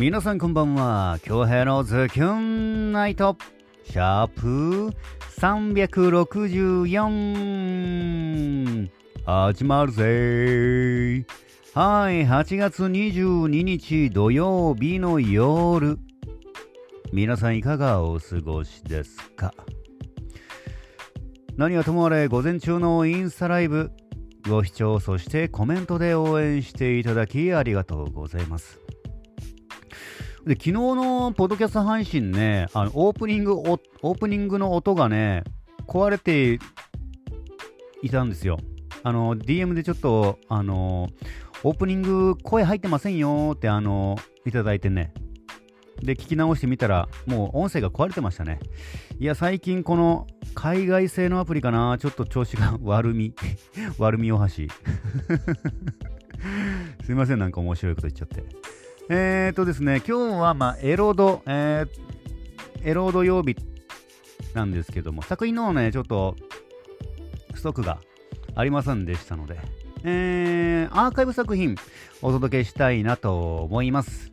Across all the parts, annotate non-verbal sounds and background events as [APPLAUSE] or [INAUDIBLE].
皆さんこんばんは。京平のズキュンナイト。シャープ364始まるぜ。はい8月22日土曜日の夜。皆さんいかがお過ごしですか？何はともあれ午前中のインスタライブ。ご視聴そしてコメントで応援していただきありがとうございます。で昨日のポッドキャスト配信ねあのオープニングオープニングの音がね壊れていたんですよ。あの DM でちょっとあのオープニング声入ってませんよってあのいただいてね。で聞き直してみたらもう音声が壊れてましたね。いや最近この海外製のアプリかなちょっと調子が [LAUGHS] 悪み悪みお箸 [LAUGHS] すいませんなんか面白いこと言っちゃって。えーとですね今日はまあエロド、えー、エロ土曜日なんですけども作品のねちょっとストックがありませんでしたのでえー、アーカイブ作品お届けしたいなと思います。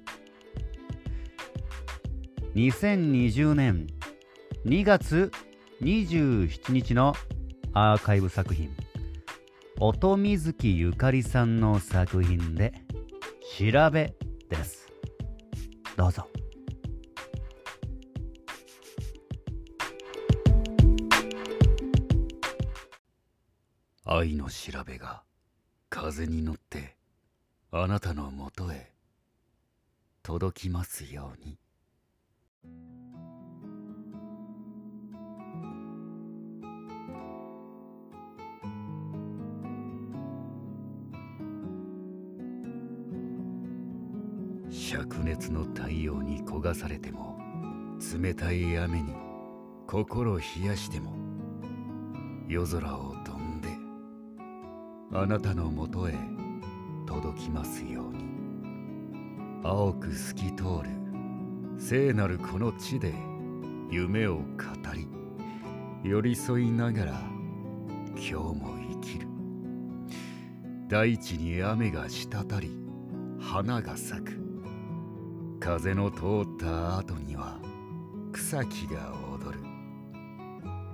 2020年2月27日のアーカイブ作品音水木ゆかりさんの作品で「調べ」ですどうぞ愛の調べが風に乗ってあなたのもとへ届きますように。灼熱の太陽に焦がされても冷たい雨に心冷やしても夜空を飛んであなたのもとへ届きますように。青く透き通る聖なるこの地で夢を語り寄り添いながら今日も生きる。大地に雨が滴り花が咲く。風の通った後には草木が踊る。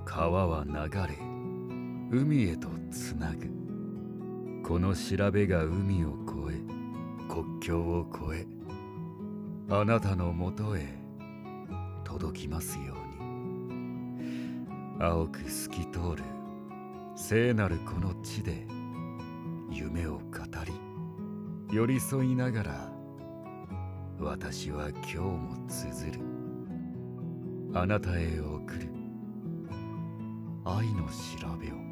川は流れ海へとつなぐ。この調べが海を越え国境を越えあなたのもとへ届きますように。青く透き通る聖なるこの地で夢を語り寄り添いながら私は今日も綴る。あなたへ送る。愛の調べを。